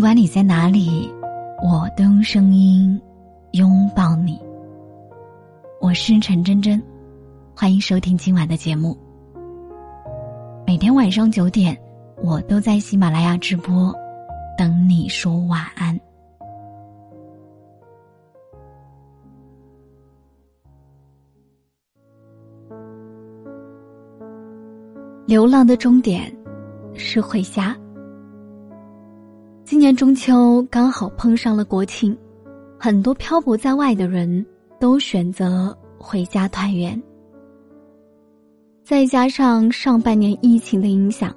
不管你在哪里，我都用声音拥抱你。我是陈真真，欢迎收听今晚的节目。每天晚上九点，我都在喜马拉雅直播，等你说晚安。流浪的终点是回家。今年中秋刚好碰上了国庆，很多漂泊在外的人都选择回家团圆。再加上上半年疫情的影响，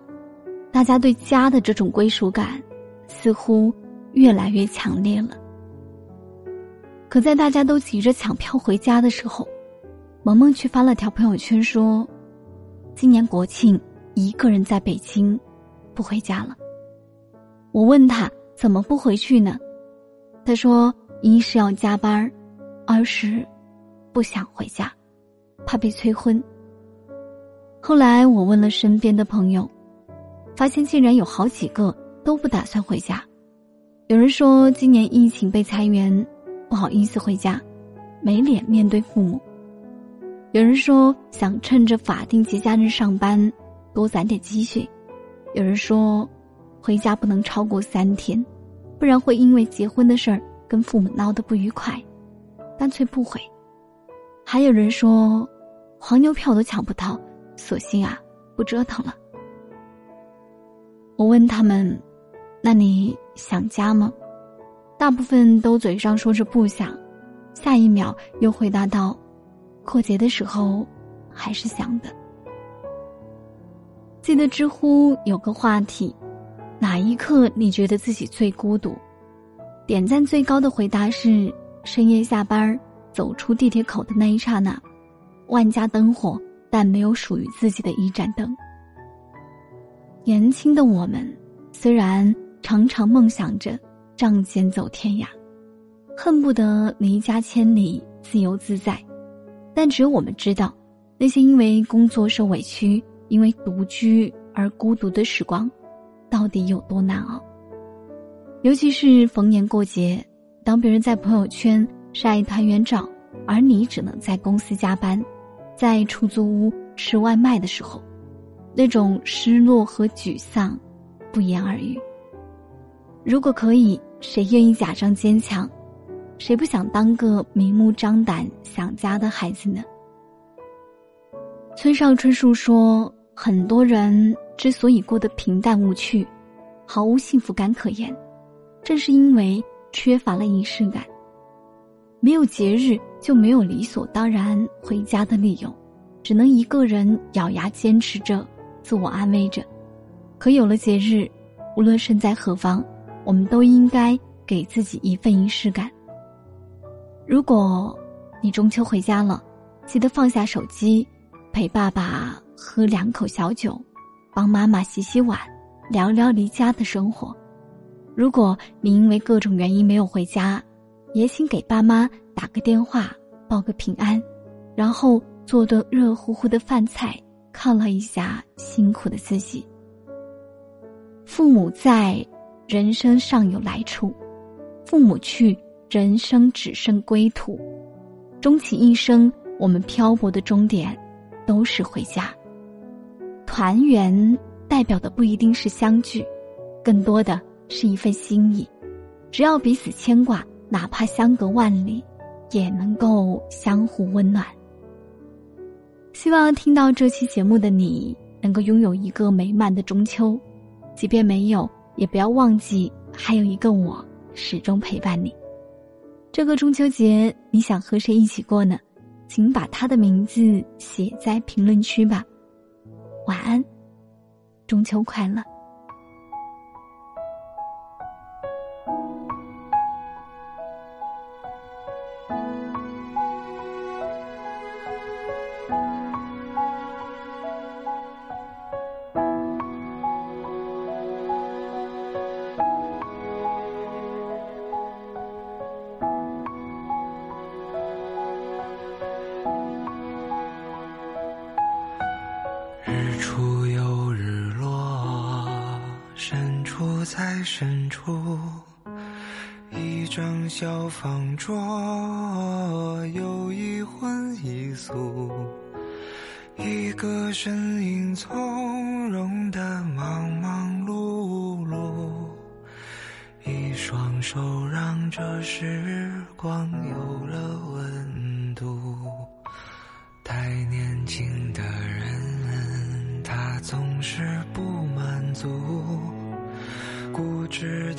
大家对家的这种归属感似乎越来越强烈了。可在大家都急着抢票回家的时候，萌萌却发了条朋友圈说。今年国庆，一个人在北京，不回家了。我问他怎么不回去呢？他说：一是要加班二是不想回家，怕被催婚。后来我问了身边的朋友，发现竟然有好几个都不打算回家。有人说今年疫情被裁员，不好意思回家，没脸面对父母。有人说想趁着法定节假日上班，多攒点积蓄；有人说回家不能超过三天，不然会因为结婚的事儿跟父母闹得不愉快，干脆不回。还有人说黄牛票都抢不到，索性啊不折腾了。我问他们：“那你想家吗？”大部分都嘴上说着不想，下一秒又回答道。过节的时候，还是想的。记得知乎有个话题：哪一刻你觉得自己最孤独？点赞最高的回答是：深夜下班走出地铁口的那一刹那，万家灯火，但没有属于自己的一盏灯。年轻的我们，虽然常常梦想着仗剑走天涯，恨不得离家千里，自由自在。但只有我们知道，那些因为工作受委屈、因为独居而孤独的时光，到底有多难熬。尤其是逢年过节，当别人在朋友圈晒团圆照，而你只能在公司加班，在出租屋吃外卖的时候，那种失落和沮丧，不言而喻。如果可以，谁愿意假装坚强？谁不想当个明目张胆想家的孩子呢？村上春树说：“很多人之所以过得平淡无趣，毫无幸福感可言，正是因为缺乏了仪式感。没有节日，就没有理所当然回家的理由，只能一个人咬牙坚持着，自我安慰着。可有了节日，无论身在何方，我们都应该给自己一份仪式感。”如果你中秋回家了，记得放下手机，陪爸爸喝两口小酒，帮妈妈洗洗碗，聊聊离家的生活。如果你因为各种原因没有回家，也请给爸妈打个电话，报个平安，然后做顿热乎乎的饭菜，犒劳一下辛苦的自己。父母在，人生尚有来处；父母去。人生只剩归途，终其一生，我们漂泊的终点，都是回家。团圆代表的不一定是相聚，更多的是一份心意。只要彼此牵挂，哪怕相隔万里，也能够相互温暖。希望听到这期节目的你，能够拥有一个美满的中秋。即便没有，也不要忘记，还有一个我，始终陪伴你。这个中秋节，你想和谁一起过呢？请把他的名字写在评论区吧。晚安，中秋快乐。处在深处。一张小方桌，有一荤一素，一个身影从容的忙忙碌碌，一双手让这时光有了